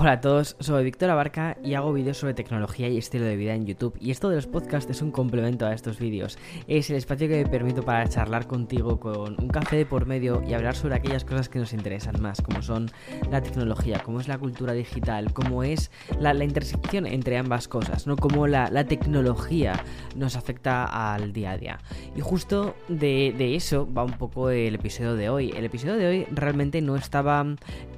Hola a todos, soy Víctor Abarca y hago vídeos sobre tecnología y estilo de vida en YouTube. Y esto de los podcasts es un complemento a estos vídeos. Es el espacio que me permito para charlar contigo con un café de por medio y hablar sobre aquellas cosas que nos interesan más, como son la tecnología, como es la cultura digital, cómo es la, intersección entre ambas cosas, ¿no? Cómo la, tecnología nos afecta al día a día. Y justo de, eso va un poco el episodio de hoy. El episodio de hoy realmente no estaba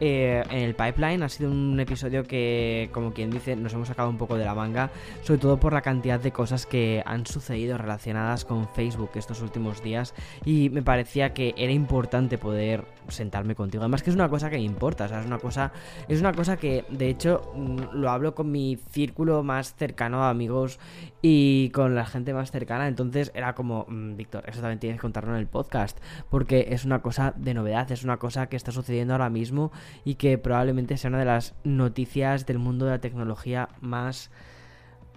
eh, en el pipeline, ha sido un episodio que, como quien dice, nos hemos sacado un poco de la manga, sobre todo por la cantidad de cosas que han sucedido relacionadas con Facebook estos últimos días y me parecía que era importante poder sentarme contigo. Además que es una cosa que me importa, o sea, es una cosa, es una cosa que de hecho mm, lo hablo con mi círculo más cercano de amigos y con la gente más cercana, entonces era como, mm, Víctor, eso también tienes que contarlo en el podcast, porque es una cosa de novedad, es una cosa que está sucediendo ahora mismo y que probablemente sea una de las noticias del mundo de la tecnología más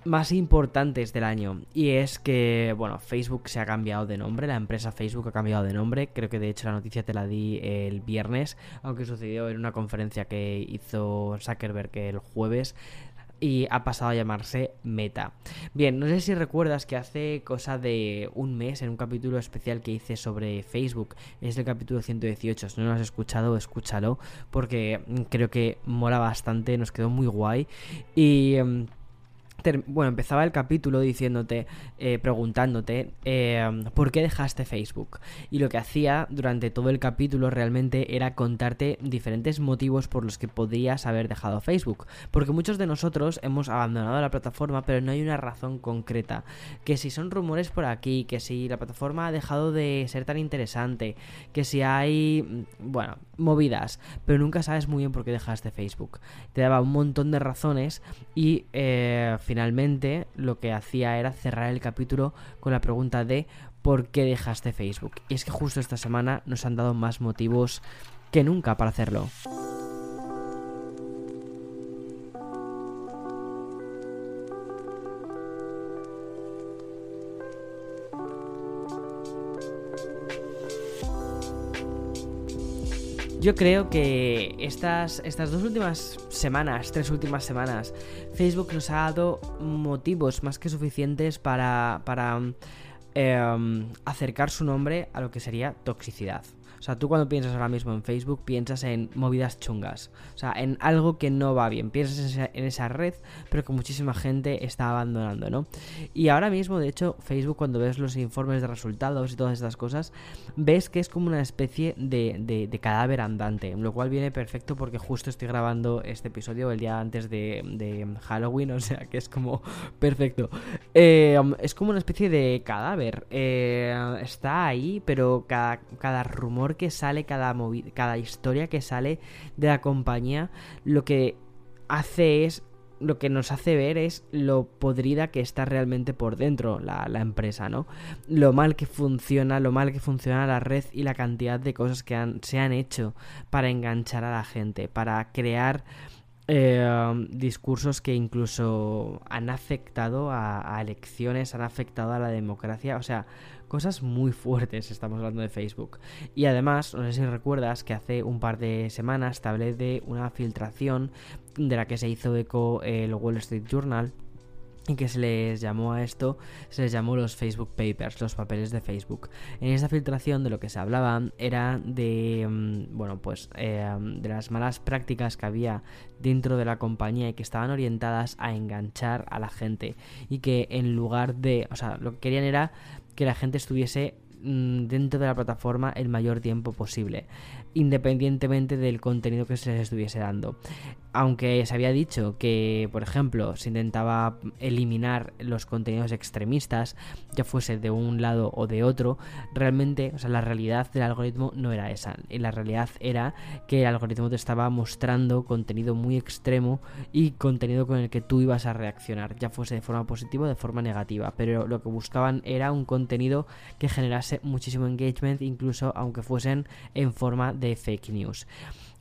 más importantes del año. Y es que bueno Facebook se ha cambiado de nombre la empresa Facebook ha cambiado de nombre. Creo que de hecho la noticia te la di el viernes aunque sucedió en una conferencia que hizo Zuckerberg el jueves y ha pasado a llamarse Meta. Bien, no sé si recuerdas que hace cosa de un mes en un capítulo especial que hice sobre Facebook, es el capítulo 118, si no lo has escuchado, escúchalo, porque creo que mola bastante, nos quedó muy guay y... Em, bueno, empezaba el capítulo diciéndote, eh, preguntándote eh, por qué dejaste Facebook. Y lo que hacía durante todo el capítulo realmente era contarte diferentes motivos por los que podrías haber dejado Facebook. Porque muchos de nosotros hemos abandonado la plataforma, pero no hay una razón concreta. Que si son rumores por aquí, que si la plataforma ha dejado de ser tan interesante, que si hay, bueno, movidas, pero nunca sabes muy bien por qué dejaste Facebook. Te daba un montón de razones y eh, finalmente lo que hacía era cerrar el capítulo con la pregunta de ¿por qué dejaste Facebook? Y es que justo esta semana nos han dado más motivos que nunca para hacerlo. Yo creo que estas, estas dos últimas semanas, tres últimas semanas, Facebook nos ha dado motivos más que suficientes para, para em, acercar su nombre a lo que sería toxicidad. O sea, tú cuando piensas ahora mismo en Facebook piensas en movidas chungas. O sea, en algo que no va bien. Piensas en esa, red, pero que muchísima gente está abandonando, ¿no? Y ahora mismo, de hecho, Facebook cuando ves los informes de resultados y todas estas cosas, ves que es como una especie de, cadáver andante. Lo cual viene perfecto porque justo estoy grabando este episodio el día antes de, Halloween. O sea, que es como perfecto. Eh, es como una especie de cadáver. Eh, está ahí, pero cada rumor que sale, cada, cada historia que sale de la compañía, lo que hace es lo que nos hace ver es lo podrida que está realmente por dentro la, empresa, ¿no? Lo mal que funciona, lo mal que funciona la red y la cantidad de cosas que se han hecho para enganchar a la gente, para crear eh, discursos que incluso han afectado a, elecciones, han afectado a la democracia, o sea, cosas muy fuertes estamos hablando de Facebook. Y además, no sé si recuerdas que hace un par de semanas te hablé de una filtración de la que se hizo eco el Wall Street Journal y que se les llamó a esto, se les llamó los Facebook Papers, los papeles de Facebook. En esa filtración de lo que se hablaba era de, mm, bueno, pues eh, de las malas prácticas que había dentro de la compañía y que estaban orientadas a enganchar a la gente y que en lugar de, o sea, lo que querían era que la gente estuviese mm, dentro de la plataforma el mayor tiempo posible, independientemente del contenido que se les estuviese dando aunque se había dicho que, por ejemplo, se intentaba eliminar los contenidos extremistas, ya fuese de un lado o de otro, realmente, o sea, la realidad del algoritmo no era esa. Y la realidad era que el algoritmo te estaba mostrando contenido muy extremo y contenido con el que tú ibas a reaccionar, ya fuese de forma positiva o de forma negativa. Pero lo que buscaban era un contenido que generase muchísimo engagement, incluso aunque fuesen en forma de fake news.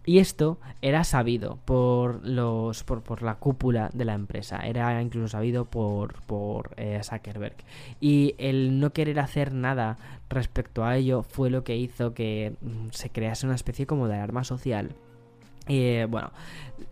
Y esto era sabido por los por, por, la cúpula de la empresa, era incluso sabido por, por eh, Zuckerberg. Y el no querer hacer nada respecto a ello fue lo que hizo que mm, se crease una especie como de alarma social Y bueno,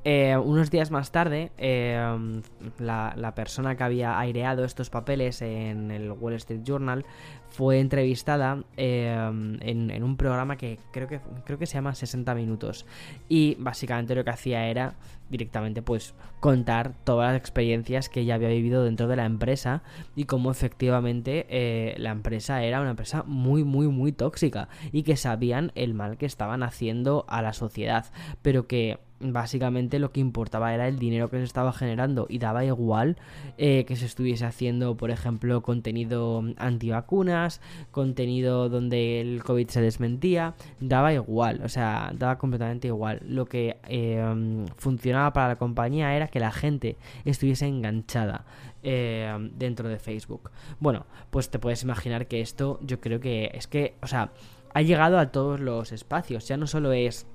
eh, unos días más tarde, eh, la, persona que había aireado estos papeles en el Wall Street Journal fue entrevistada eh, en, un programa que creo, que creo que se llama 60 Minutos. Y básicamente lo que hacía era directamente pues contar todas las experiencias que ella había vivido dentro de la empresa y cómo efectivamente la empresa era una empresa muy muy muy tóxica y que sabían el mal que estaban haciendo a la sociedad pero que básicamente lo que importaba era el dinero que se estaba generando y daba igual eh, que se estuviese haciendo, por ejemplo, contenido antivacunas, contenido donde el COVID se desmentía, daba igual, o sea, daba completamente igual. Lo que eh, funcionaba para la compañía era que la gente estuviese enganchada. Eh, dentro de Facebook. Bueno, pues te puedes imaginar que esto yo creo que es que, o sea, ha llegado a todos los espacios. Ya no solo es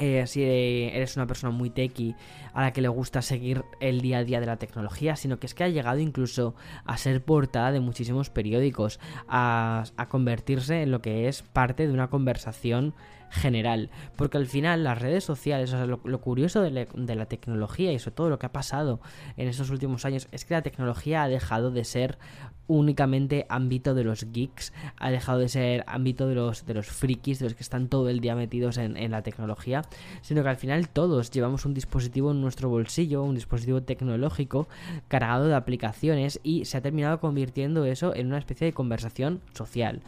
eh, si eres una persona muy techy a la que le gusta seguir el día a día de la tecnología, sino que es que ha llegado incluso a ser portada de muchísimos periódicos, a, a convertirse en lo que es parte de una conversación general. Porque al final las redes sociales, o sea, lo, curioso de, la tecnología y sobre todo lo que ha pasado en estos últimos años es que la tecnología ha dejado de ser únicamente ámbito de los geeks, ha dejado de ser ámbito de los, de los frikis, de los que están todo el día metidos en, en la tecnología, sino que al final todos llevamos un dispositivo en nuestro bolsillo, un dispositivo tecnológico cargado de aplicaciones y se ha terminado convirtiendo eso en una especie de conversación social.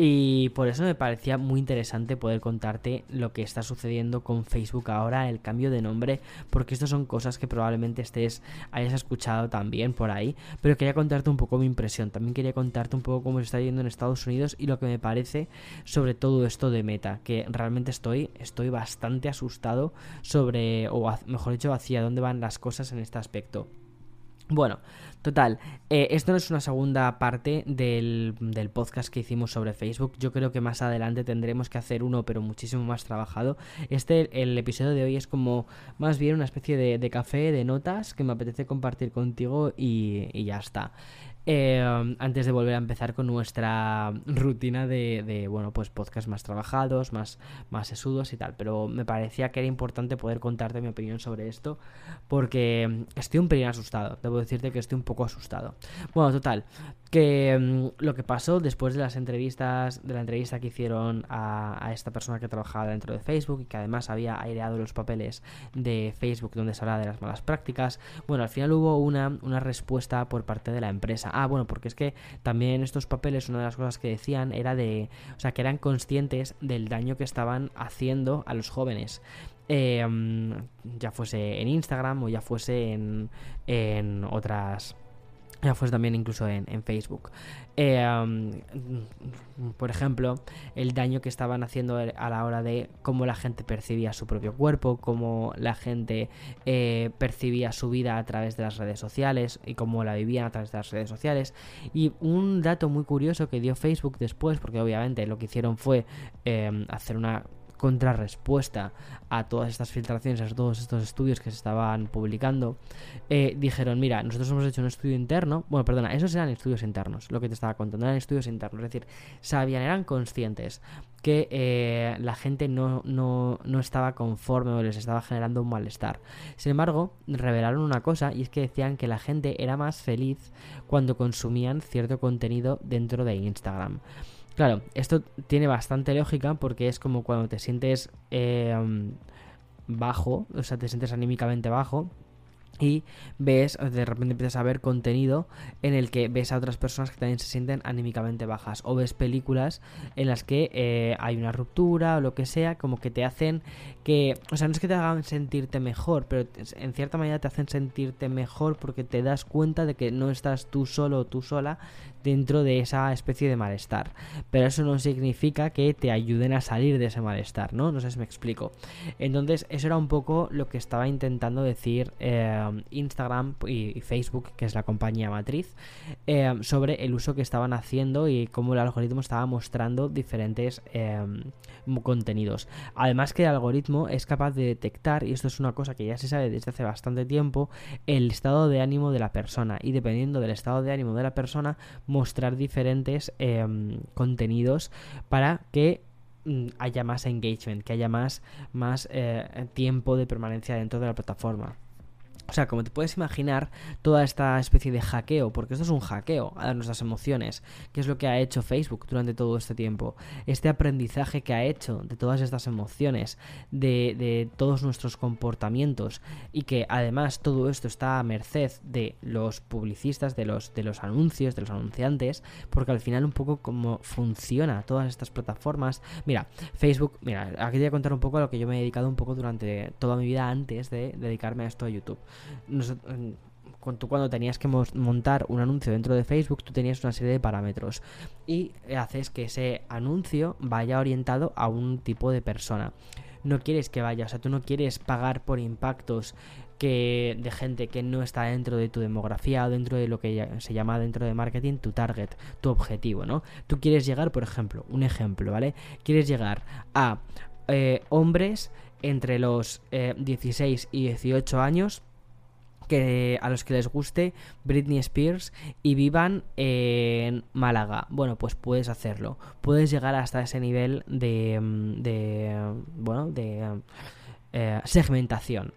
Y por eso me parecía muy interesante poder contarte lo que está sucediendo con Facebook ahora, el cambio de nombre, porque estas son cosas que probablemente estés hayas escuchado también por ahí, pero quería contarte un poco mi impresión, también quería contarte un poco cómo se está yendo en Estados Unidos y lo que me parece sobre todo esto de Meta, que realmente estoy estoy bastante asustado sobre o mejor dicho hacia dónde van las cosas en este aspecto. Bueno, total, eh, esto no es una segunda parte del, del, podcast que hicimos sobre Facebook. Yo creo que más adelante tendremos que hacer uno, pero muchísimo más trabajado. Este, el episodio de hoy es como más bien una especie de, de café, de notas que me apetece compartir contigo y, y ya está. Eh, antes de volver a empezar con nuestra rutina de, bueno, pues podcast más trabajados, más, más sesudos y tal. Pero me parecía que era importante poder contarte mi opinión sobre esto porque estoy un pelín asustado. Debo decirte que estoy un poco asustado. Bueno, total, que mm, lo que pasó después de las entrevistas, de la entrevista que hicieron a, esta persona que trabajaba dentro de Facebook y que además había aireado los papeles de Facebook donde se hablaba de las malas prácticas, bueno, al final hubo una, una respuesta por parte de la empresa. Ah, bueno, porque es que también estos papeles, una de las cosas que decían era de, o sea, que eran conscientes del daño que estaban haciendo a los jóvenes. Em, ya fuese en Instagram o ya fuese en, en otras ya también incluso en, Facebook. Eh, por ejemplo, el daño que estaban haciendo a la hora de cómo la gente percibía su propio cuerpo, cómo la gente eh, percibía su vida a través de las redes sociales y cómo la vivían a través de las redes sociales. Y un dato muy curioso que dio Facebook después, porque obviamente lo que hicieron fue eh, hacer una contrarrespuesta a todas estas filtraciones, a todos estos estudios que se estaban publicando, eh, dijeron, mira, nosotros hemos hecho un estudio interno, bueno, perdona, esos eran estudios internos, lo que te estaba contando, eran estudios internos, es decir, sabían, eran conscientes que eh, la gente no, no, no estaba conforme o les estaba generando un malestar. Sin embargo, revelaron una cosa y es que decían que la gente era más feliz cuando consumían cierto contenido dentro de Instagram. Claro, esto tiene bastante lógica porque es como cuando te sientes eh, bajo, o sea, te sientes anímicamente bajo y ves, de repente empiezas a ver contenido en el que ves a otras personas que también se sienten anímicamente bajas. O ves películas en las que eh, hay una ruptura o lo que sea, como que te hacen que. O sea, no es que te hagan sentirte mejor, pero en cierta manera te hacen sentirte mejor porque te das cuenta de que no estás tú solo o tú sola dentro de esa especie de malestar. Pero eso no significa que te ayuden a salir de ese malestar, ¿no? No sé si me explico. Entonces, eso era un poco lo que estaba intentando decir. Eh, Instagram y, Facebook, que es la compañía matriz, um, sobre el uso que estaban haciendo y cómo el algoritmo estaba mostrando diferentes um, contenidos. Además que el algoritmo es capaz de detectar, y esto es una cosa que ya se sabe desde hace bastante tiempo, el estado de ánimo de la persona y dependiendo del estado de ánimo de la persona, mostrar diferentes contenidos para que mm, haya más engagement, que haya más, más eh, tiempo de permanencia dentro de la plataforma. O sea, como te puedes imaginar, toda esta especie de hackeo, porque esto es un hackeo a nuestras emociones, que es lo que ha hecho Facebook durante todo este tiempo. Este aprendizaje que ha hecho de todas estas emociones, de, todos nuestros comportamientos, y que además todo esto está a merced de los publicistas, de los, de los anuncios, de los anunciantes, porque al final un poco como funciona todas estas plataformas. Mira, Facebook, mira, aquí te voy a contar un poco a lo que yo me he dedicado un poco durante toda mi vida antes de dedicarme a esto de YouTube tú cuando tenías que montar un anuncio dentro de Facebook, tú tenías una serie de parámetros y haces que ese anuncio vaya orientado a un tipo de persona. No quieres que vaya, o sea, tú no quieres pagar por impactos que de gente que no está dentro de tu demografía o dentro de lo que se llama dentro de marketing tu target, tu objetivo, ¿no? Tú quieres llegar, por ejemplo, un ejemplo, ¿vale? Quieres llegar a eh, hombres entre los 16 eh, y 18 años que a los que les guste Britney Spears y vivan en Málaga. Bueno, pues puedes hacerlo. Puedes llegar hasta ese nivel de, mm, de bueno, de eh, segmentación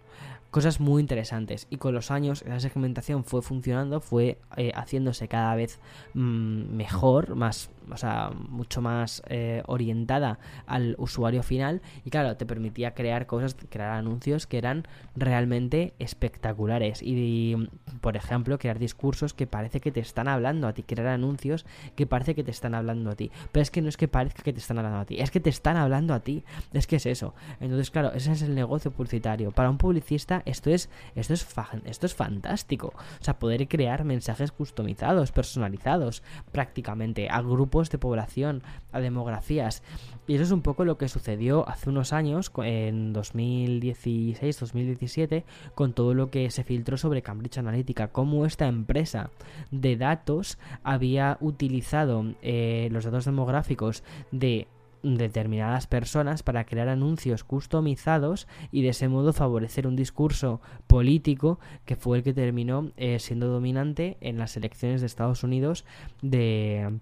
cosas muy interesantes. Y con los años esa segmentación fue funcionando, fue eh, haciéndose cada vez mm, mejor, más o sea, mucho más eh, orientada al usuario final. Y claro, te permitía crear cosas, crear anuncios que eran realmente espectaculares. Y, por ejemplo, crear discursos que parece que te están hablando a ti, crear anuncios que parece que te están hablando a ti, pero es que no es que parezca que te están hablando a ti, es que te están hablando a ti, es que es eso. Entonces, claro, ese es el negocio publicitario. Para un publicista esto es esto es esto es fantástico, o sea, poder crear mensajes customizados, personalizados, prácticamente a grupos de población, a demografías. Y eso es un poco lo que sucedió hace unos años, en 2016-2017, con todo lo que se filtró sobre Cambridge Analytica, cómo esta empresa de datos había utilizado eh, los datos demográficos de determinadas personas para crear anuncios customizados y de ese modo favorecer un discurso político que fue el que terminó eh, siendo dominante en las elecciones de Estados Unidos de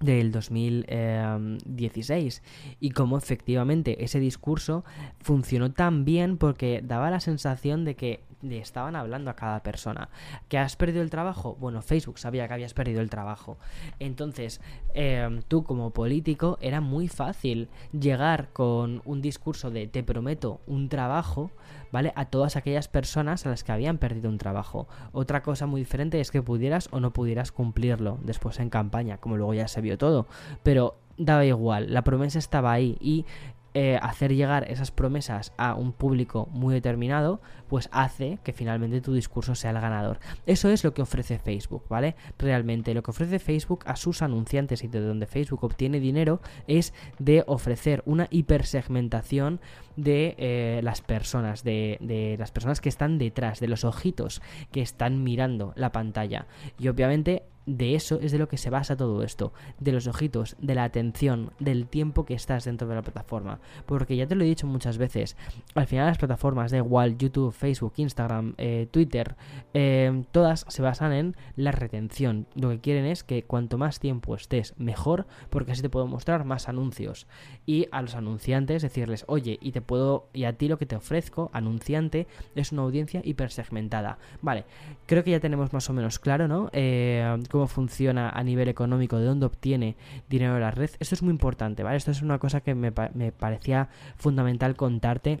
del 2016 y cómo efectivamente ese discurso funcionó tan bien porque daba la sensación de que le estaban hablando a cada persona. ¿Que has perdido el trabajo? Bueno, Facebook sabía que habías perdido el trabajo. Entonces, em, tú como político era muy fácil llegar con un discurso de te prometo un trabajo, ¿vale? A todas aquellas personas a las que habían perdido un trabajo. Otra cosa muy diferente es que pudieras o no pudieras cumplirlo después en campaña, como luego ya se vio todo. Pero daba igual, la promesa estaba ahí y eh, hacer llegar esas promesas a un público muy determinado, pues hace que finalmente tu discurso sea el ganador. Eso es lo que ofrece Facebook, ¿vale? Realmente lo que ofrece Facebook a sus anunciantes y de donde Facebook obtiene dinero es de ofrecer una hipersegmentación de eh, las personas, de, de las personas que están detrás, de los ojitos que están mirando la pantalla. Y obviamente de eso es de lo que se basa todo esto, de los ojitos, de la atención, del tiempo que estás dentro de la plataforma. Porque ya te lo he dicho muchas veces, al final las plataformas, da igual YouTube, Facebook, Instagram, eh, Twitter, eh, todas se basan en la retención. Lo que quieren es que cuanto más tiempo estés, mejor, porque así te puedo mostrar más anuncios. Y a los anunciantes decirles, oye, y te puedo, y a ti lo que te ofrezco, anunciante, es una audiencia hipersegmentada. Vale, creo que ya tenemos más o menos claro, ¿no? Eh, cómo funciona a nivel económico, de dónde obtiene dinero la red. Esto es muy importante, ¿vale? Esto es una cosa que me, me parecía fundamental contarte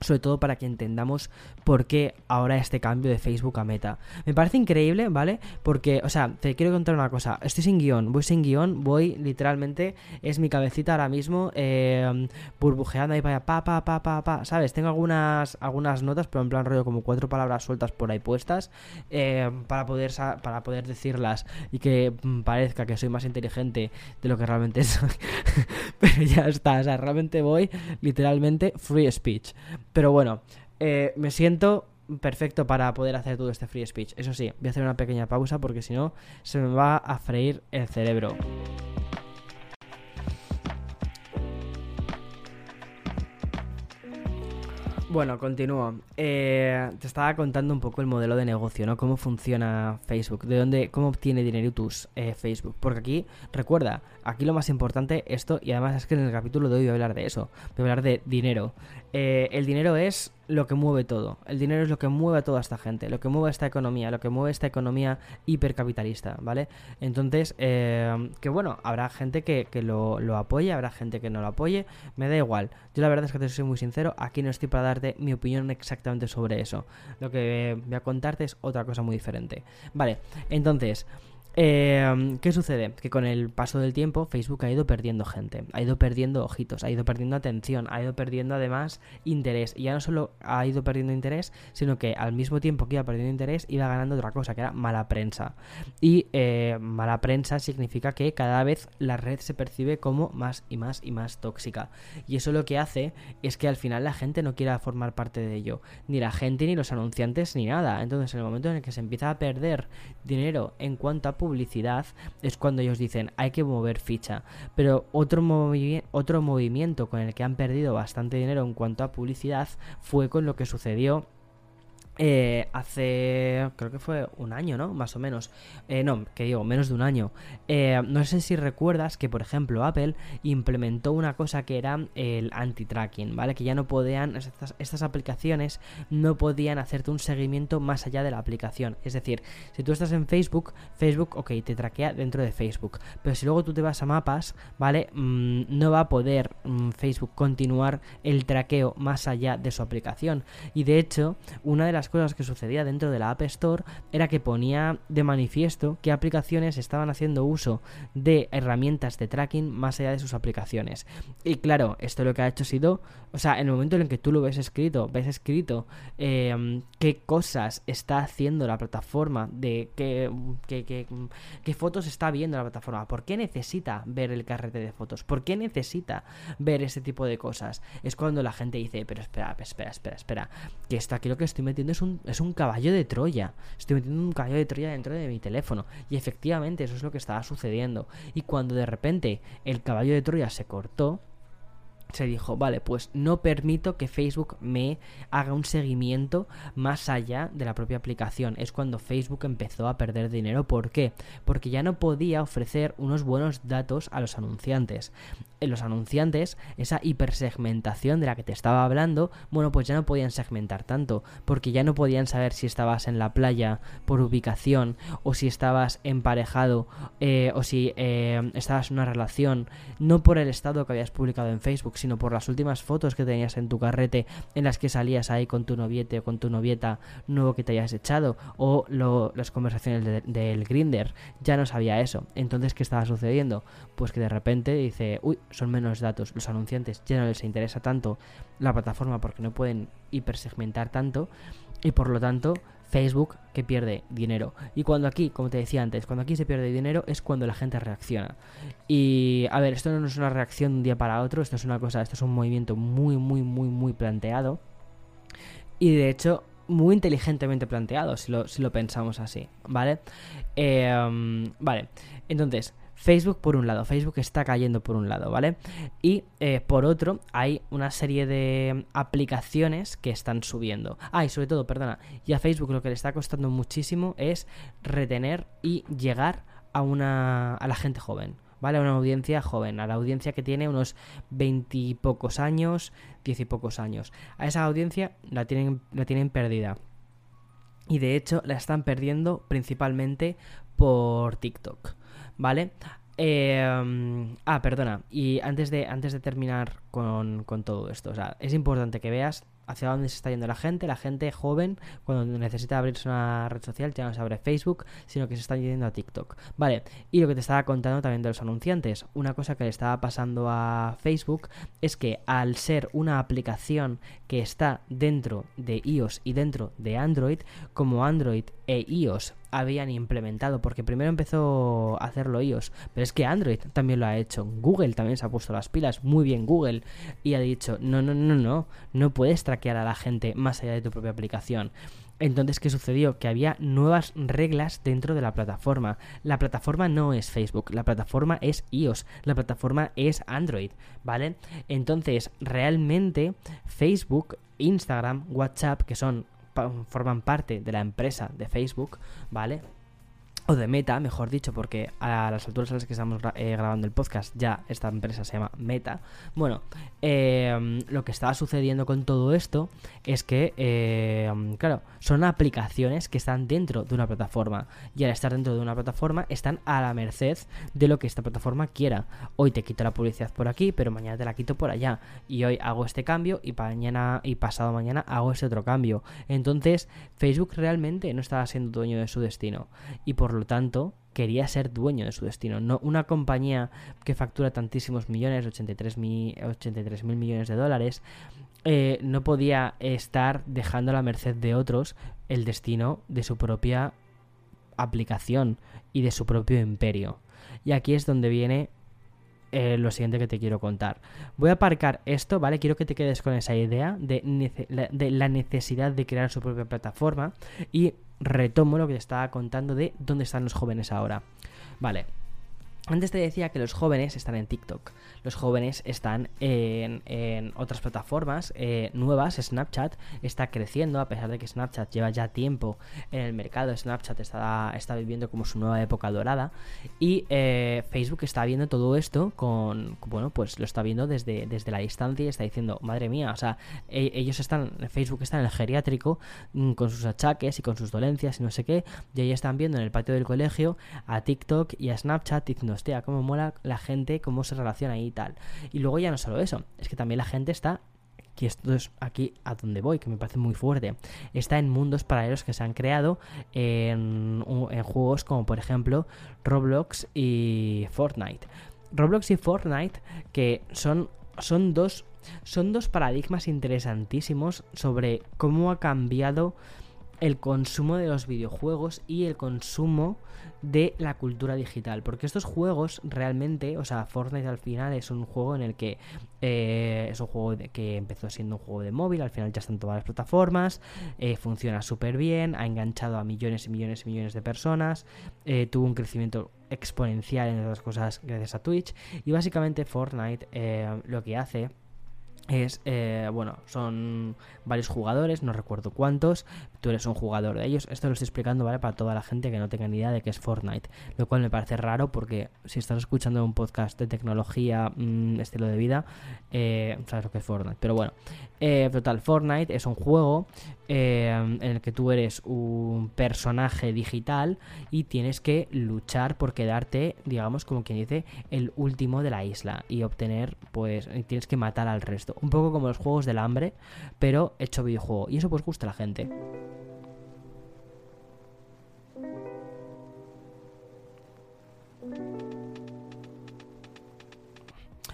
sobre todo para que entendamos por qué ahora este cambio de Facebook a Meta. Me parece increíble, ¿vale? Porque, o sea, te quiero contar una cosa, estoy sin guion, voy sin guion, voy literalmente, es mi cabecita ahora mismo eh, burbujeando ahí para pa, pa, pa, pa, pa, ¿sabes? Tengo algunas, algunas notas, pero en plan rollo como cuatro palabras sueltas por ahí puestas, eh, para, poder, para poder decirlas y que mm, parezca que soy más inteligente de lo que realmente soy. pero ya está, o sea, realmente voy literalmente free speech. Pero bueno, eh, me siento perfecto para poder hacer todo este free speech. Eso sí, voy a hacer una pequeña pausa porque si no se me va a freír el cerebro. Bueno, continúo. Eh, te estaba contando un poco el modelo de negocio, ¿no? Cómo funciona Facebook, de dónde, cómo obtiene dinero tus eh, Facebook. Porque aquí, recuerda, aquí lo más importante, esto, y además es que en el capítulo de hoy voy a hablar de eso, voy a hablar de dinero. Eh, el dinero es lo que mueve todo. El dinero es lo que mueve a toda esta gente, lo que mueve esta economía, lo que mueve esta economía hipercapitalista, ¿vale? Entonces, eh, que bueno, habrá gente que, lo, lo, apoye, habrá gente que no lo apoye, me da igual. Yo la verdad es que te soy muy sincero, aquí no estoy para darte mi opinión exactamente sobre eso. Lo que voy a contarte es otra cosa muy diferente. Vale, entonces... Eh, ¿Qué sucede? Que con el paso del tiempo Facebook ha ido perdiendo gente, ha ido perdiendo ojitos, ha ido perdiendo atención, ha ido perdiendo además interés. Y ya no solo ha ido perdiendo interés, sino que al mismo tiempo que iba perdiendo interés, iba ganando otra cosa, que era mala prensa. Y eh, mala prensa significa que cada vez la red se percibe como más y más y más tóxica. Y eso lo que hace es que al final la gente no quiera formar parte de ello. Ni la gente, ni los anunciantes, ni nada. Entonces, en el momento en el que se empieza a perder dinero en cuanto a publicidad es cuando ellos dicen hay que mover ficha. Pero otro, otro movimiento con el que han perdido bastante dinero en cuanto a publicidad fue con lo que sucedió eh, hace, creo que fue un año, ¿no? Más o menos. Eh, no, que digo, menos de un año. Eh, no sé si recuerdas que, por ejemplo, Apple implementó una cosa que era el anti-tracking, ¿vale? Que ya no podían, estas, aplicaciones no podían hacerte un seguimiento más allá de la aplicación. Es decir, si tú estás en Facebook, Facebook, ok, te traquea dentro de Facebook. Pero si luego tú te vas a mapas, ¿vale? Mm, no va a poder mm, Facebook continuar el traqueo más allá de su aplicación. Y de hecho, una de las cosas que sucedía dentro de la App Store era que ponía de manifiesto que aplicaciones estaban haciendo uso de herramientas de tracking más allá de sus aplicaciones. Y claro, esto lo que ha hecho ha sido, o sea, en el momento en el que tú lo ves escrito, ves escrito em, qué cosas está haciendo la plataforma, de qué, qué, fotos está viendo la plataforma, por qué necesita ver el carrete de fotos, por qué necesita ver ese tipo de cosas. Es cuando la gente dice, pero espera, espera, espera, espera, que esto aquí lo que estoy metiendo es un, es un caballo de Troya. Estoy metiendo un caballo de Troya dentro de mi teléfono. Y efectivamente eso es lo que estaba sucediendo. Y cuando de repente el caballo de Troya se cortó, se dijo, vale, pues no permito que Facebook me haga un seguimiento más allá de la propia aplicación. Es cuando Facebook empezó a perder dinero. ¿Por qué? Porque ya no podía ofrecer unos buenos datos a los anunciantes los anunciantes, esa hipersegmentación de la que te estaba hablando, bueno, pues ya no podían segmentar tanto, porque ya no podían saber si estabas en la playa por ubicación, o si estabas emparejado, eh, o si eh, estabas en una relación, no por el estado que habías publicado en Facebook, sino por las últimas fotos que tenías en tu carrete, en las que salías ahí con tu noviete o con tu novieta nuevo que te hayas echado, o las conversaciones del Grinder, ya no sabía eso. Entonces, ¿qué estaba sucediendo? Pues que de repente dice, uy, son menos datos. Los anunciantes ya no les interesa tanto la plataforma porque no pueden hipersegmentar tanto y por lo tanto Facebook que pierde dinero. Y cuando aquí, como te decía antes, cuando aquí se pierde dinero es cuando la gente reacciona. Y a ver, esto no es una reacción de un día para otro, esto es una cosa, esto es un movimiento muy, muy, muy, muy planteado. Y de hecho, muy inteligentemente planteado, si lo, si lo pensamos así, ¿vale? Eh, vale, entonces, Facebook por un lado, Facebook está cayendo por un lado, ¿vale? Y eh, por otro hay una serie de aplicaciones que están subiendo. Ah, y sobre todo, perdona, y a Facebook lo que le está costando muchísimo es retener y llegar a una a la gente joven. ¿Vale? A una audiencia joven, a la audiencia que tiene unos veintipocos años, diez y pocos años. A esa audiencia la tienen, la tienen perdida. Y de hecho la están perdiendo principalmente por TikTok. ¿Vale? Eh, ah, perdona. Y antes de, antes de terminar con, con, todo esto, o sea, es importante que veas hacia dónde se está yendo la gente. La gente joven, cuando necesita abrirse una red social, ya no se abre Facebook, sino que se está yendo a TikTok. Vale, y lo que te estaba contando también de los anunciantes. Una cosa que le estaba pasando a Facebook es que al ser una aplicación que está dentro de iOS y dentro de Android, como Android e iOS habían implementado, porque primero empezó a hacerlo iOS, pero es que Android también lo ha hecho, Google también se ha puesto las pilas, muy bien Google, y ha dicho, no, no, no, no, no puedes traquear a la gente más allá de tu propia aplicación. Entonces, ¿qué sucedió? Que había nuevas reglas dentro de la plataforma. La plataforma no es Facebook, la plataforma es iOS, la plataforma es Android, ¿vale? Entonces, realmente Facebook Instagram, WhatsApp, que son forman parte de la empresa de Facebook, ¿vale? O de Meta, mejor dicho, porque a las alturas a las que estamos eh, grabando el podcast ya esta empresa se llama Meta. Bueno, em, lo que estaba sucediendo con todo esto es que, em, claro, son aplicaciones que están dentro de una plataforma y al estar dentro de una plataforma están a la merced de lo que esta plataforma quiera. Hoy te quito la publicidad por aquí, pero mañana te la quito por allá. Y hoy hago este cambio y mañana y pasado mañana hago este otro cambio. Entonces, Facebook realmente no estaba siendo dueño de su destino y por lo tanto quería ser dueño de su destino. No una compañía que factura tantísimos millones, 83 mil millones de dólares, eh, no podía estar dejando a la merced de otros el destino de su propia aplicación y de su propio imperio. Y aquí es donde viene eh, lo siguiente que te quiero contar. Voy a aparcar esto, ¿vale? Quiero que te quedes con esa idea de, de la necesidad de crear su propia plataforma y retomo lo que estaba contando de dónde están los jóvenes ahora. Vale, antes te decía que los jóvenes están en TikTok, los jóvenes están en, otras plataformas eh, nuevas, Snapchat está creciendo a pesar de que Snapchat lleva ya tiempo en el mercado, Snapchat está, está viviendo como su nueva época dorada. Y eh, Facebook está viendo todo esto con, bueno, pues lo está viendo desde, desde la distancia y está diciendo, madre mía, o sea, e, ellos están, Facebook está en el geriátrico mm, con sus achaques y con sus dolencias y no sé qué, y ahí están viendo en el patio del colegio a TikTok y a Snapchat diciendo hostia, cómo mola la gente, cómo se relaciona y tal. Y luego ya no solo eso, es que también la gente está y esto es aquí a donde voy, que me parece muy fuerte. Está en mundos paralelos que se han creado en, en, juegos como por ejemplo Roblox y Fortnite. Roblox y Fortnite que son, son, dos, son dos paradigmas interesantísimos sobre cómo ha cambiado el consumo de los videojuegos y el consumo de la cultura digital. Porque estos juegos realmente, o sea, Fortnite al final es un juego en el que eh, es un juego que empezó siendo un juego de móvil, al final ya están todas las plataformas, eh, funciona súper bien, ha enganchado a millones y millones y millones de personas, eh, tuvo un crecimiento exponencial en otras cosas gracias a Twitch y básicamente Fortnite lo que hace es, bueno, son varios jugadores, no recuerdo cuántos, tú eres un jugador de ellos. Esto lo estoy explicando, ¿vale? Para toda la gente que no tenga ni idea de qué es Fortnite, lo cual me parece raro porque si estás escuchando un podcast de tecnología, mm, estilo de vida, eh, sabes lo que es Fortnite. Pero bueno, eh, total, Fortnite es un juego eh, en el que tú eres un personaje digital y tienes que luchar por quedarte, digamos, como quien dice, el último de la isla y obtener, pues, tienes que matar al resto. Un poco como los juegos del hambre, pero hecho videojuego. Y eso pues gusta a la gente.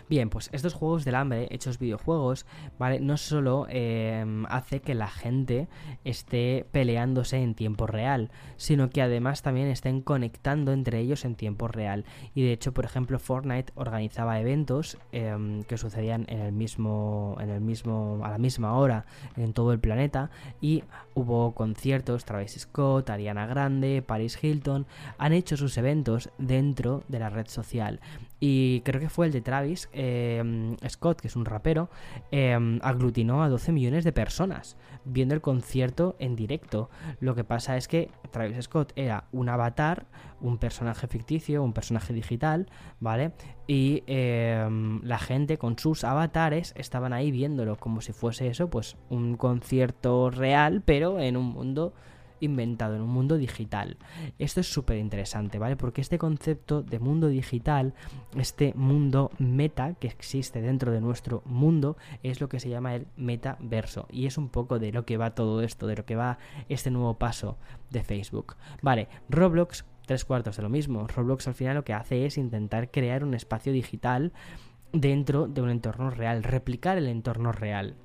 Bien, pues estos juegos del hambre, hechos videojuegos, ¿vale? No solo em, hace que la gente esté peleándose en tiempo real, sino que además también estén conectando entre ellos en tiempo real. Y de hecho, por ejemplo, Fortnite organizaba eventos em, que sucedían en el mismo, en el mismo, a la misma hora en todo el planeta y hubo conciertos, Travis Scott, Ariana Grande, Paris Hilton, han hecho sus eventos dentro de la red social. Y creo que fue el de Travis em, Scott, que es un rapero, em, aglutinó a 12 millones de personas viendo el concierto en directo. Lo que pasa es que Travis Scott era un avatar, un personaje ficticio, un personaje digital, ¿vale? Y em, la gente con sus avatares estaban ahí viéndolo como si fuese eso, pues un concierto real, pero en un mundo inventado en un mundo digital. Esto es súper interesante, ¿vale? Porque este concepto de mundo digital, este mundo meta que existe dentro de nuestro mundo, es lo que se llama el metaverso. Y es un poco de lo que va todo esto, de lo que va este nuevo paso de Facebook. Vale, Roblox, tres cuartos de lo mismo. Roblox al final lo que hace es intentar crear un espacio digital dentro de un entorno real, replicar el entorno real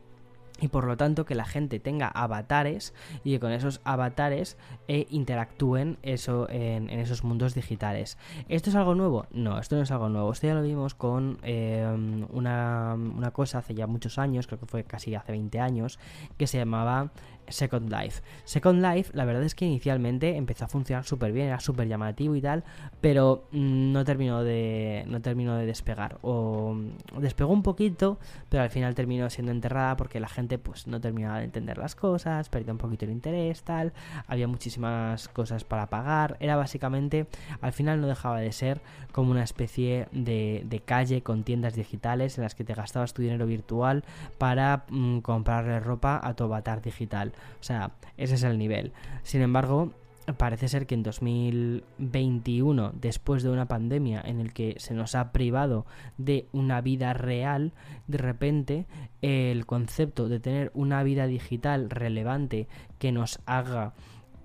y por lo tanto que la gente tenga avatares y que con esos avatares eh, interactúen eso en, esos mundos digitales. ¿Esto es algo nuevo? No, esto no es algo nuevo. Esto ya lo vimos con em, una, una, cosa hace ya muchos años, creo que fue casi hace 20 años, que se llamaba Second Life. Second Life, la verdad es que inicialmente empezó a funcionar súper bien, era súper llamativo y tal, pero mm, no terminó de no terminó de despegar o despegó un poquito, pero al final terminó siendo enterrada porque la gente pues no terminaba de entender las cosas, perdió un poquito el interés, tal, había muchísimas cosas para pagar, era básicamente al final no dejaba de ser como una especie de, de calle con tiendas digitales en las que te gastabas tu dinero virtual para mm, comprarle ropa a tu avatar digital. O sea, ese es el nivel. Sin embargo, parece ser que en 2021, después de una pandemia en el que se nos ha privado de una vida real, de repente el concepto de tener una vida digital relevante que nos haga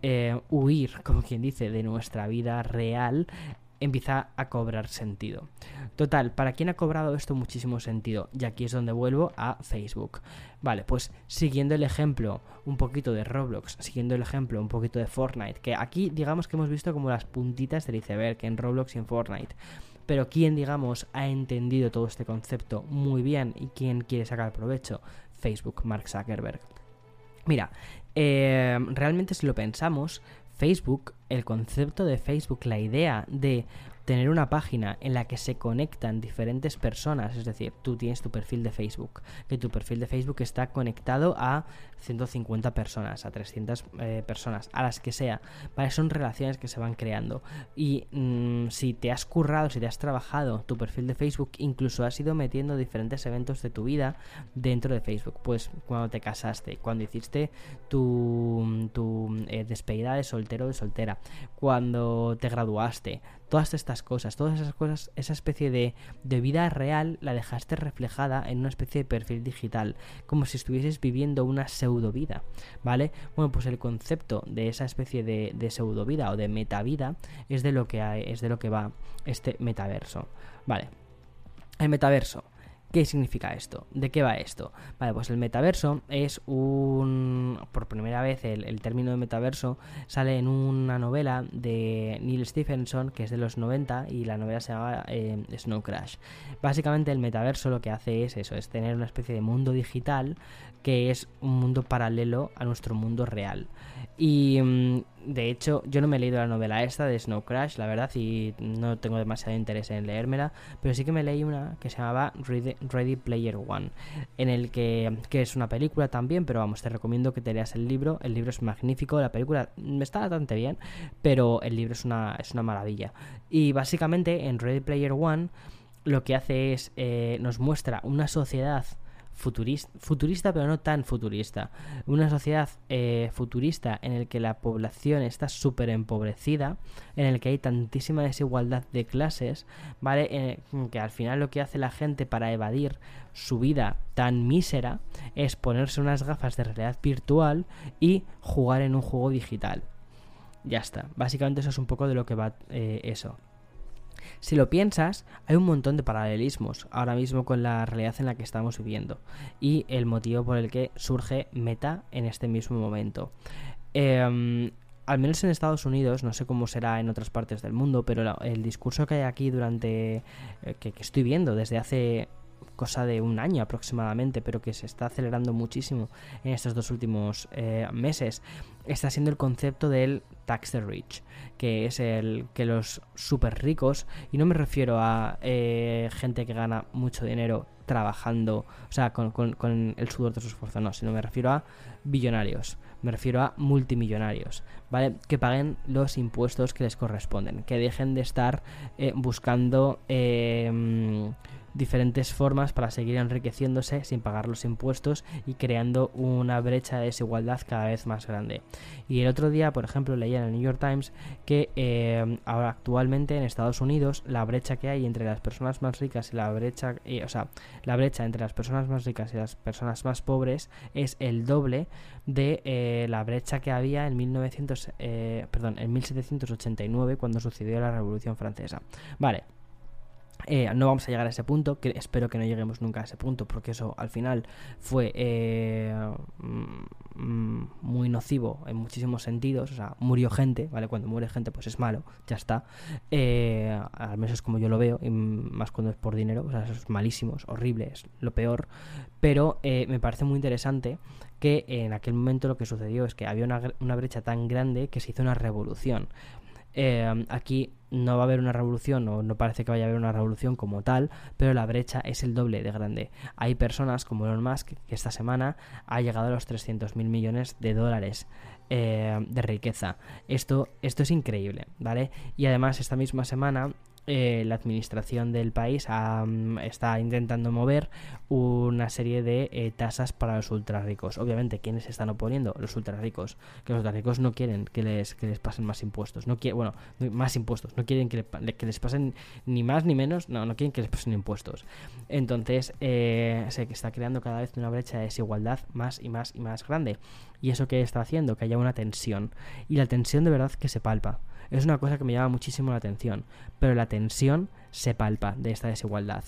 eh, huir, como quien dice, de nuestra vida real, empieza a cobrar sentido. Total, ¿para quién ha cobrado esto muchísimo sentido? Y aquí es donde vuelvo a Facebook. Vale, pues siguiendo el ejemplo un poquito de Roblox, siguiendo el ejemplo un poquito de Fortnite, que aquí digamos que hemos visto como las puntitas del iceberg en Roblox y en Fortnite. Pero ¿quién, digamos, ha entendido todo este concepto muy bien y quién quiere sacar provecho? Facebook, Mark Zuckerberg. Mira, eh, realmente si lo pensamos, Facebook, el concepto de Facebook, la idea de tener una página en la que se conectan diferentes personas, es decir, tú tienes tu perfil de Facebook, que tu perfil de Facebook está conectado a 150 personas, a 300 eh, personas, a las que sea. Son relaciones que se van creando. Y mm, si te has currado, si te has trabajado tu perfil de Facebook, incluso has ido metiendo diferentes eventos de tu vida dentro de Facebook. Pues cuando te casaste, cuando hiciste tu, tu eh, despedida de soltero o de soltera, cuando te graduaste, todas estas cosas, todas esas cosas, esa especie de, de, vida real la dejaste reflejada en una especie de perfil digital, como si estuvieses viviendo una pseudo vida, ¿vale? Bueno, pues el concepto de esa especie de, de pseudo vida o de metavida es de lo que hay, es de lo que va este metaverso, ¿vale? El metaverso ¿Qué significa esto? ¿De qué va esto? Vale, pues el metaverso es un... Por primera vez el, término de metaverso sale en una novela de Neil Stephenson, que es de los 90, y la novela se llama eh, Snow Crash. Básicamente el metaverso lo que hace es eso, es tener una especie de mundo digital que es un mundo paralelo a nuestro mundo real. Y mm, de hecho, yo no me he leído la novela esta de Snow Crash, la verdad, y no tengo demasiado interés en leérmela, pero sí que me leí una que se llamaba Ready, Player One, en el que, que, es una película también, pero vamos, te recomiendo que te leas el libro, el libro es magnífico, la película está bastante bien, pero el libro es una, es una maravilla. Y básicamente en Ready Player One lo que hace es, eh, nos muestra una sociedad futurista, pero no tan futurista. Una sociedad eh, futurista en el que la población está súper empobrecida, en el que hay tantísima desigualdad de clases, ¿vale? Que al final lo que hace la gente para evadir su vida tan mísera es ponerse unas gafas de realidad virtual y jugar en un juego digital. Ya está. Básicamente eso es un poco de lo que va eh, eso. Si lo piensas, hay un montón de paralelismos ahora mismo con la realidad en la que estamos viviendo y el motivo por el que surge Meta en este mismo momento. Em, al menos en Estados Unidos, no sé cómo será en otras partes del mundo, pero el discurso que hay aquí durante. Eh, que, estoy viendo desde hace cosa de un año aproximadamente, pero que se está acelerando muchísimo en estos dos últimos eh, meses, está siendo el concepto del tax the rich, que es el que los super ricos, y no me refiero a eh, gente que gana mucho dinero trabajando, o sea, con, con, el sudor de su esfuerzo, no, sino me refiero a billonarios, me refiero a multimillonarios, ¿vale? Que paguen los impuestos que les corresponden, que dejen de estar eh, buscando diferentes formas para seguir enriqueciéndose sin pagar los impuestos y creando una brecha de desigualdad cada vez más grande. Y el otro día, por ejemplo, leía en el New York Times que eh, ahora actualmente en Estados Unidos la brecha que hay entre las personas más ricas y la brecha, eh, o sea, la brecha entre las personas más ricas y las personas más pobres es el doble de eh, la brecha que había en 1900, perdón, en 1789 cuando sucedió la Revolución Francesa. Vale. Eh, no vamos a llegar a ese punto, que espero que no lleguemos nunca a ese punto, porque eso al final fue eh, mm, muy nocivo en muchísimos sentidos, o sea, murió gente, ¿vale? Cuando muere gente pues es malo, ya está. Eh, al menos es como yo lo veo, y más cuando es por dinero, o sea, es malísimo, es horrible, es lo peor. Pero me parece muy interesante que en aquel momento lo que sucedió es que había una brecha tan grande que se hizo una revolución. Eh, aquí no va a haber una revolución o no parece que vaya a haber una revolución como tal, pero la brecha es el doble de grande. Hay personas como Elon Musk que esta semana ha llegado a los 300 mil millones de dólares eh, de riqueza. Esto, esto es increíble, ¿vale? Y además esta misma semana eh, la administración del país está intentando mover una serie de eh, tasas para los ultra ricos. Obviamente, ¿quiénes se están oponiendo? Los ultra ricos. Que los ultra ricos no quieren que les, que les pasen más impuestos. No bueno, más impuestos. No quieren que, que, les pasen ni más ni menos. No, no quieren que les pasen impuestos. Entonces, eh, se está creando cada vez una brecha de desigualdad más y más y más grande. ¿Y eso que está haciendo? Que haya una tensión. Y la tensión de verdad que se palpa. Es una cosa que me llama muchísimo la atención, pero la tensión se palpa de esta desigualdad.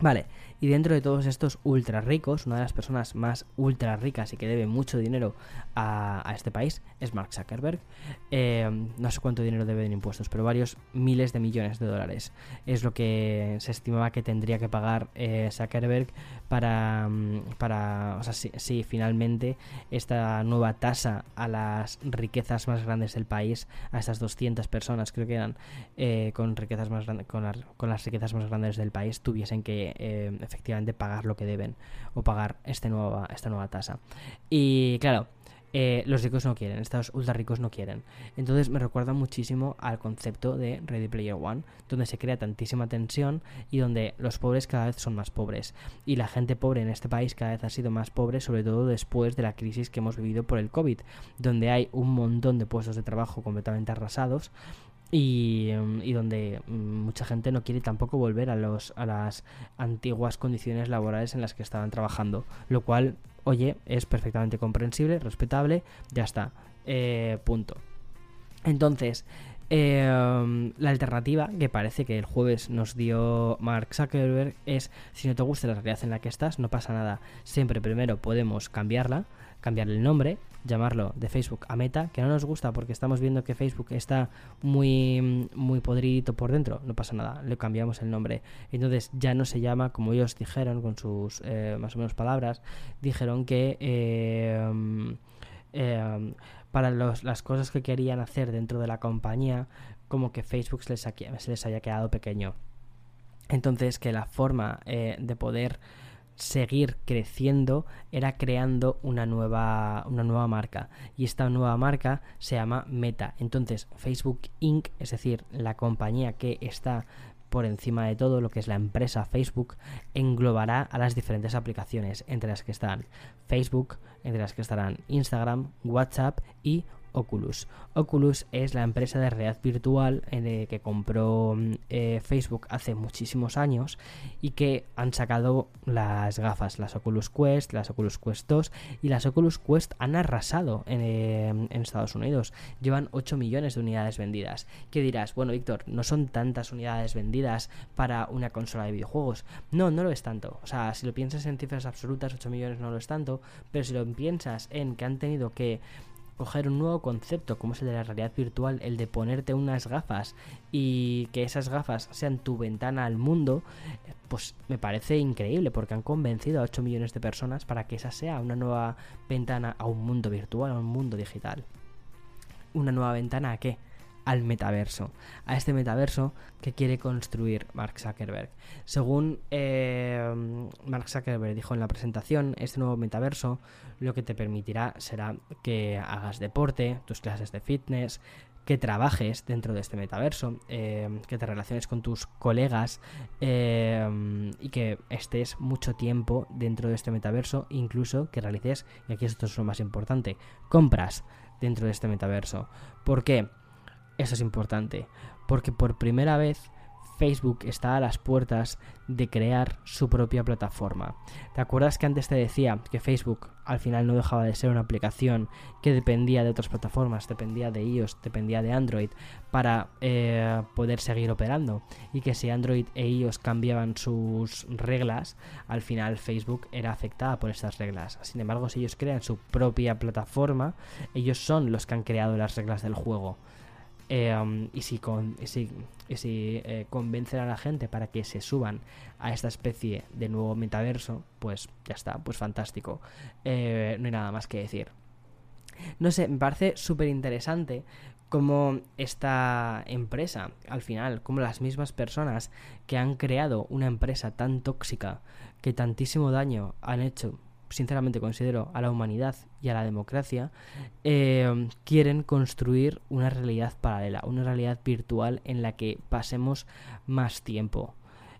Vale, y dentro de todos estos ultra ricos, una de las personas más ultra ricas y que debe mucho dinero a, este país es Mark Zuckerberg. Eh, no sé cuánto dinero debe en impuestos, pero varios miles de millones de dólares. Es lo que se estimaba que tendría que pagar eh, Zuckerberg para, mm, para o sea, si, finalmente esta nueva tasa a las riquezas más grandes del país, a estas 200 personas, creo que eran, eh, con, riquezas más con, con, las riquezas más grandes del país, tuviesen que efectivamente pagar lo que deben o pagar este nueva, esta nueva tasa. Y claro, eh, los ricos no quieren, estos ultra ricos no quieren. Entonces me recuerda muchísimo al concepto de Ready Player One, donde se crea tantísima tensión y donde los pobres cada vez son más pobres. Y la gente pobre en este país cada vez ha sido más pobre, sobre todo después de la crisis que hemos vivido por el COVID, donde hay un montón de puestos de trabajo completamente arrasados y, donde mucha gente no quiere tampoco volver a, los, a las antiguas condiciones laborales en las que estaban trabajando, lo cual, oye, es perfectamente comprensible, respetable, ya está, eh, punto. Entonces, eh, la alternativa que parece que el jueves nos dio Mark Zuckerberg es, si no te gusta la realidad en la que estás, no pasa nada, siempre primero podemos cambiarla, cambiar el nombre, llamarlo de Facebook a Meta, que no nos gusta porque estamos viendo que Facebook está muy, muy podridito por dentro, no pasa nada, le cambiamos el nombre. Entonces ya no se llama, como ellos dijeron con sus eh, más o menos palabras, dijeron que eh, eh, para las cosas que querían hacer dentro de la compañía, como que Facebook se les, se les haya quedado pequeño. Entonces que la forma de poder seguir creciendo era creando una nueva, una nueva marca. Y esta nueva marca se llama Meta. Entonces, Facebook Inc., es decir, la compañía que está por encima de todo lo que es la empresa Facebook, englobará a las diferentes aplicaciones, entre las que están Facebook, entre las que estarán Instagram, WhatsApp y Oculus. Oculus es la empresa de realidad virtual eh, que compró mm, eh, Facebook hace muchísimos años y que han sacado las gafas, las Oculus Quest, las Oculus Quest 2 y las Oculus Quest han arrasado en, eh, en Estados Unidos. Llevan 8 millones de unidades vendidas. ¿Qué dirás? Bueno, Víctor, no son tantas unidades vendidas para una consola de videojuegos. No, no lo es tanto. O sea, si lo piensas en cifras absolutas, 8 millones no lo es tanto, pero si lo piensas en que han tenido que coger un nuevo concepto como es el de la realidad virtual, el de ponerte unas gafas y que esas gafas sean tu ventana al mundo, pues me parece increíble porque han convencido a 8 millones de personas para que esa sea una nueva ventana a un mundo virtual, a un mundo digital. ¿Una nueva ventana a qué? Al metaverso, a este metaverso que quiere construir Mark Zuckerberg. Según eh, Mark Zuckerberg dijo en la presentación, este nuevo metaverso lo que te permitirá será que hagas deporte, tus clases de fitness, que trabajes dentro de este metaverso, eh, que te relaciones con tus colegas eh, y que estés mucho tiempo dentro de este metaverso, incluso que realices, y aquí esto es lo más importante, compras dentro de este metaverso. ¿Por qué? Eso es importante, porque por primera vez Facebook está a las puertas de crear su propia plataforma. ¿Te acuerdas que antes te decía que Facebook al final no dejaba de ser una aplicación que dependía de otras plataformas, dependía de iOS, dependía de Android para eh, poder seguir operando? Y que si Android e iOS cambiaban sus reglas, al final Facebook era afectada por estas reglas. Sin embargo, si ellos crean su propia plataforma, ellos son los que han creado las reglas del juego. Em, y si, con, si, eh, convencen a la gente para que se suban a esta especie de nuevo metaverso, pues ya está, pues fantástico. Eh, no hay nada más que decir. No sé, me parece súper interesante cómo esta empresa, al final, como las mismas personas que han creado una empresa tan tóxica que tantísimo daño han hecho sinceramente considero, a la humanidad y a la democracia, eh, quieren construir una realidad paralela, una realidad virtual en la que pasemos más tiempo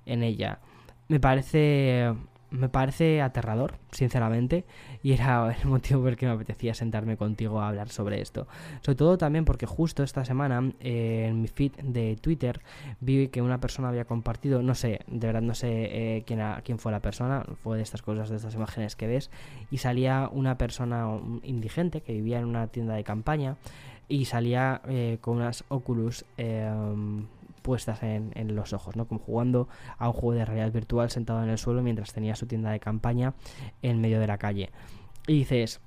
en ella. Me parece me parece aterrador, sinceramente, y era el motivo por el que me apetecía sentarme contigo a hablar sobre esto. Sobre todo también porque justo esta semana eh, en mi feed de Twitter vi que una persona había compartido, no sé, de verdad no sé eh, quién, quién fue la persona, fue de estas cosas, de estas imágenes que ves, y salía una persona indigente que vivía en una tienda de campaña y salía eh, con unas Oculus puestas en, los ojos, ¿no? Como jugando a un juego de realidad virtual sentado en el suelo mientras tenía su tienda de campaña en medio de la calle. Y dices,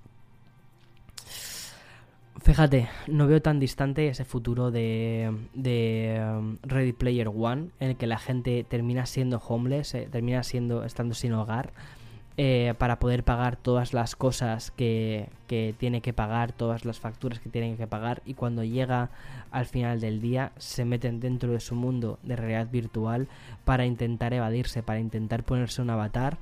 Fíjate, no veo tan distante ese futuro de, de um, Ready Player One, en el que la gente termina siendo homeless, eh, termina siendo estando sin hogar, eh, para poder pagar todas las cosas que, que, tiene que pagar, todas las facturas que tiene que pagar y cuando llega al final del día se meten dentro de su mundo de realidad virtual para intentar evadirse, para intentar ponerse un avatar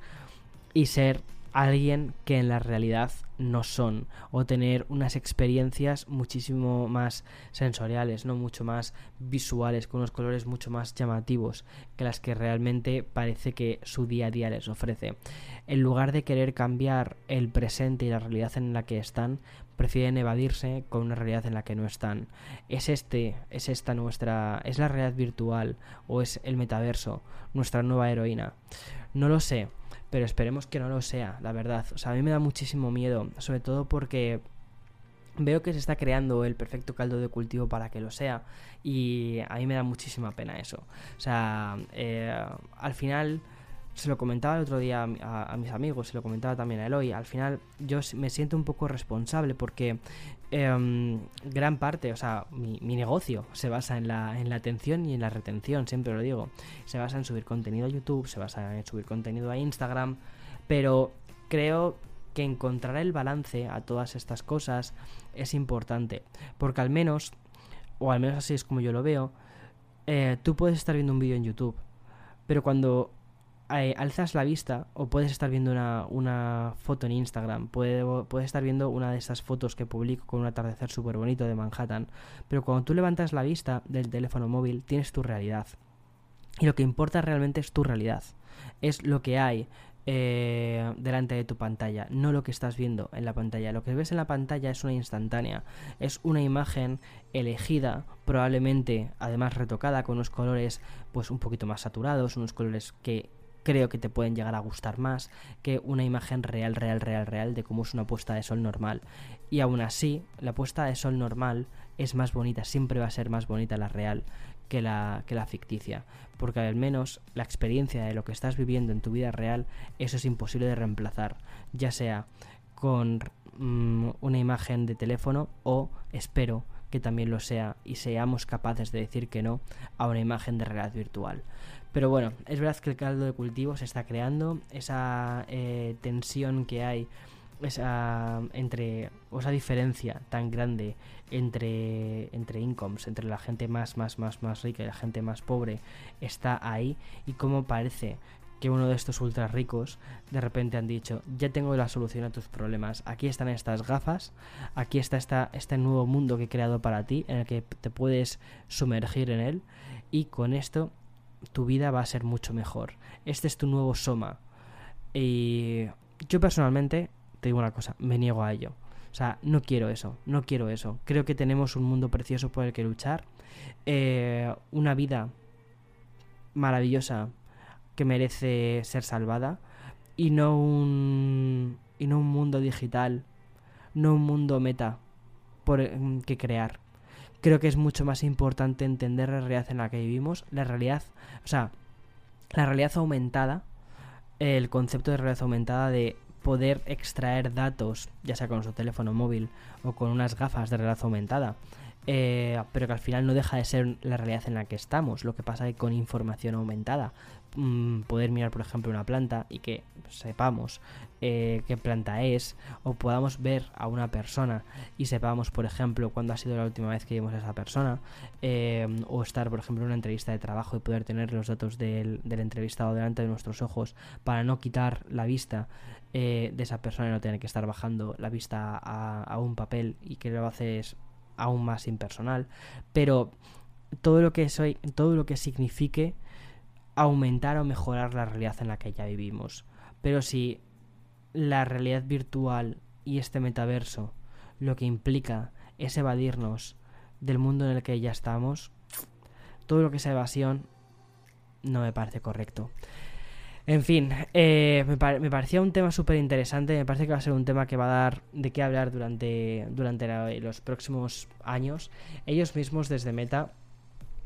y ser alguien que en la realidad no son o tener unas experiencias muchísimo más sensoriales, no mucho más visuales, con unos colores mucho más llamativos que las que realmente parece que su día a día les ofrece. En lugar de querer cambiar el presente y la realidad en la que están, prefieren evadirse con una realidad en la que no están. ¿Es este, es esta nuestra, es la realidad virtual o es el metaverso nuestra nueva heroína? No lo sé pero esperemos que no lo sea, la verdad. O sea, a mí me da muchísimo miedo, sobre todo porque veo que se está creando el perfecto caldo de cultivo para que lo sea y a mí me da muchísima pena eso. O sea, eh, al final se lo comentaba el otro día a, mis amigos, se lo comentaba también a Eloy, al final yo me siento un poco responsable porque em, gran parte, o sea, mi, negocio se basa en la, en la atención y en la retención, siempre lo digo. Se basa en subir contenido a YouTube, se basa en subir contenido a Instagram, pero creo que encontrar el balance a todas estas cosas es importante, porque al menos, o al menos así es como yo lo veo, eh, tú puedes estar viendo un vídeo en YouTube, pero cuando eh, alzas la vista o puedes estar viendo una, foto en Instagram, puedes estar viendo una de esas fotos que publico con un atardecer súper bonito de Manhattan, pero cuando tú levantas la vista del teléfono móvil tienes tu realidad. Y lo que importa realmente es tu realidad, es lo que hay eh, delante de tu pantalla, no lo que estás viendo en la pantalla. Lo que ves en la pantalla es una instantánea, es una imagen elegida, probablemente además retocada con unos colores pues un poquito más saturados, unos colores que creo que te pueden llegar a gustar más que una imagen real, real, real, real de cómo es una puesta de sol normal. Y aún así, la puesta de sol normal es más bonita, siempre va a ser más bonita la real que la, que la ficticia, porque al menos la experiencia de lo que estás viviendo en tu vida real, eso es imposible de reemplazar, ya sea con mm, una imagen de teléfono o espero que también lo sea y seamos capaces de decir que no a una imagen de realidad virtual. Pero bueno, es verdad que el caldo de cultivo se está creando, esa eh, tensión que hay, esa entre o esa diferencia tan grande entre entre incomes, entre la gente más más más más rica y la gente más pobre está ahí y como parece que uno de estos ultra ricos de repente han dicho, ya tengo la solución a tus problemas, aquí están estas gafas, aquí está esta, este nuevo mundo que he creado para ti, en el que te puedes sumergir en él, y con esto tu vida va a ser mucho mejor. Este es tu nuevo Soma. Y yo personalmente, te digo una cosa, me niego a ello. O sea, no quiero eso, no quiero eso. Creo que tenemos un mundo precioso por el que luchar. Eh, una vida maravillosa que merece ser salvada y no un y no un mundo digital, no un mundo meta por mm, que crear. Creo que es mucho más importante entender la realidad en la que vivimos, la realidad, o sea, la realidad aumentada, el concepto de realidad aumentada de poder extraer datos, ya sea con su teléfono móvil o con unas gafas de realidad aumentada, eh, pero que al final no deja de ser la realidad en la que estamos. Lo que pasa es que con información aumentada, mm, poder mirar, por ejemplo, una planta y que sepamos eh, qué planta es, o podamos ver a una persona y sepamos, por ejemplo, cuándo ha sido la última vez que vimos a esa persona, eh, o estar, por ejemplo, en una entrevista de trabajo y poder tener los datos del, entrevistado delante de nuestros ojos para no quitar la vista de esa persona y no tener que estar bajando la vista a, a un papel y que lo haces aún más impersonal, pero todo lo que soy, todo lo que signifique aumentar o mejorar la realidad en la que ya vivimos. Pero si la realidad virtual y este metaverso lo que implica es evadirnos del mundo en el que ya estamos, todo lo que es evasión no me parece correcto. En fin, eh, me, parecía un tema súper interesante, me parece que va a ser un tema que va a dar de qué hablar durante, durante los próximos años. Ellos mismos desde Meta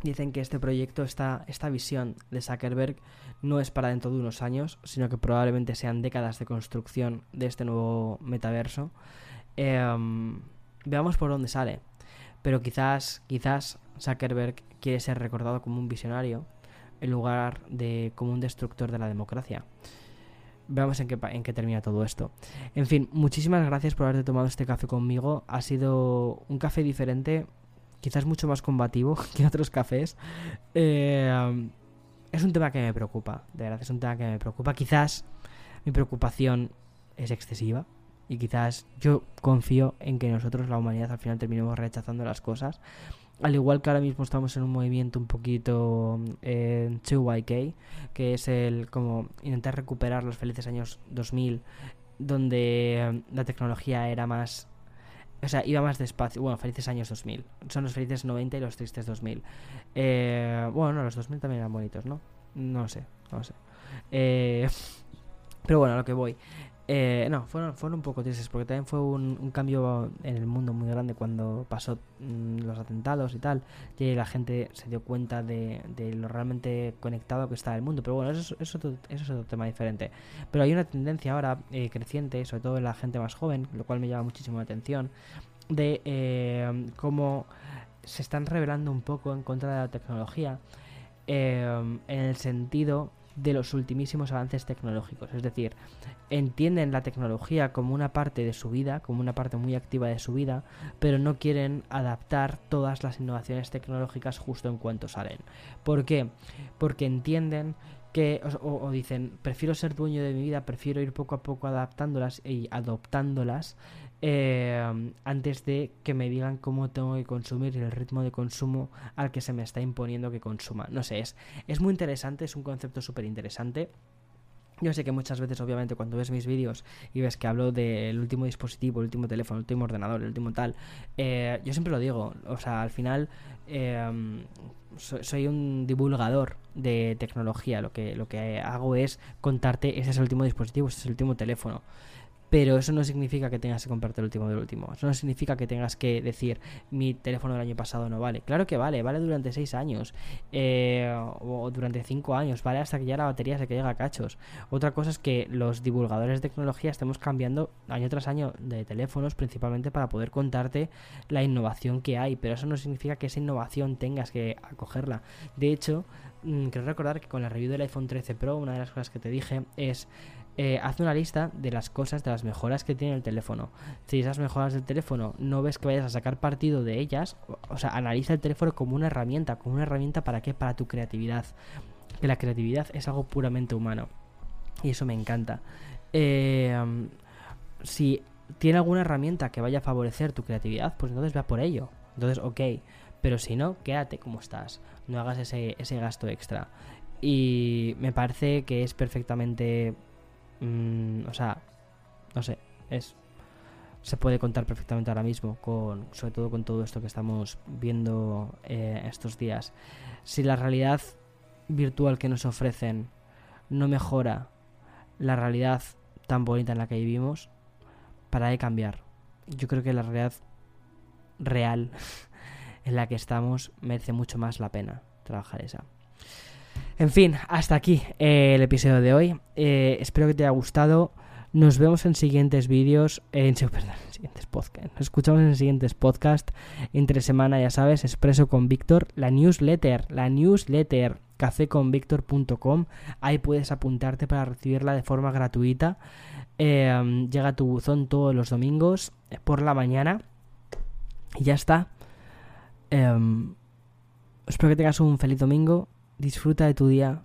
dicen que este proyecto, esta, esta visión de Zuckerberg no es para dentro de unos años, sino que probablemente sean décadas de construcción de este nuevo metaverso. Em, veamos por dónde sale. Pero quizás, quizás Zuckerberg quiere ser recordado como un visionario en lugar de como un destructor de la democracia. Veamos en qué, en qué termina todo esto. En fin, muchísimas gracias por haberte tomado este café conmigo. Ha sido un café diferente, quizás mucho más combativo que otros cafés. Eh, es un tema que me preocupa, de verdad, es un tema que me preocupa. Quizás mi preocupación es excesiva y quizás yo confío en que nosotros, la humanidad, al final terminemos rechazando las cosas al igual que ahora mismo estamos en un movimiento un poquito eh, 2YK, que es el como intentar recuperar los felices años 2000, donde eh, la tecnología era más... O sea, iba más despacio. Bueno, felices años 2000. Son los felices 90 y los tristes 2000. Eh, bueno, no, los 2000 también eran bonitos, ¿no? No sé, no sé. Eh, pero bueno, a lo que voy. Eh, no, fueron, fueron un poco tristes porque también fue un, cambio en el mundo muy grande cuando pasó mm, los atentados y tal. Y la gente se dio cuenta de, lo realmente conectado que está el mundo. Pero bueno, eso, eso, es otro tema diferente. Pero hay una tendencia ahora eh, creciente, sobre todo en la gente más joven, lo cual me llama muchísimo la atención, de eh, cómo se están revelando un poco en contra de la tecnología. en el sentido de los ultimísimos avances tecnológicos. Es decir, entienden la tecnología como una parte de su vida, como una parte muy activa de su vida, pero no quieren adaptar todas las innovaciones tecnológicas justo en cuanto salen. ¿Por qué? Porque entienden que o, dicen prefiero ser dueño de mi vida, prefiero ir poco a poco adaptándolas y adoptándolas eh, antes de que me digan cómo tengo que consumir y el ritmo de consumo al que se me está imponiendo que consuma. No sé, es, es muy interesante, es un concepto súper interesante. Yo sé que muchas veces, obviamente, cuando ves mis vídeos y ves que hablo del último dispositivo, el último teléfono, el último ordenador, el último tal, eh, yo siempre lo digo, o sea, al final eh, soy un divulgador de tecnología, lo que, lo que hago es contarte, ese es el último dispositivo, ese es el último teléfono. Pero eso no significa que tengas que comprarte el último del último. Eso no significa que tengas que decir mi teléfono del año pasado no vale. Claro que vale, vale durante 6 años eh, o durante 5 años, vale hasta que ya la batería se que a cachos. Otra cosa es que los divulgadores de tecnología estemos cambiando año tras año de teléfonos principalmente para poder contarte la innovación que hay. Pero eso no significa que esa innovación tengas que acogerla. De hecho, mm, quiero recordar que con la review del iPhone 13 Pro una de las cosas que te dije es eh, haz una lista de las cosas, de las mejoras que tiene el teléfono. Si esas mejoras del teléfono no ves que vayas a sacar partido de ellas, o, sea, analiza el teléfono como una herramienta. ¿Como una herramienta para qué? Para tu creatividad. Que la creatividad es algo puramente humano. Y eso me encanta. Eh, si tiene alguna herramienta que vaya a favorecer tu creatividad, pues entonces va por ello. Entonces, ok. Pero si no, quédate como estás. No hagas ese, ese gasto extra. Y me parece que es perfectamente Mm, o sea, no sé, es se puede contar perfectamente ahora mismo con sobre todo con todo esto que estamos viendo eh, estos días si la realidad virtual que nos ofrecen no mejora la realidad tan bonita en la que vivimos, para de cambiar. Yo creo que la realidad real en la que estamos merece mucho más la pena trabajar esa. En fin, hasta aquí eh, el episodio de hoy. Eh, espero que te haya gustado. Nos vemos en siguientes vídeos, en, perdón, en siguientes podcasts. Nos escuchamos en siguientes podcasts. Entre semana, ya sabes, Expreso con Víctor, la newsletter, la newsletter cafeconvictor.com. Ahí puedes apuntarte para recibirla de forma gratuita. Eh, llega a tu buzón todos los domingos por la mañana. Y ya está. Em, espero que tengas un feliz domingo. Disfruta de tu día.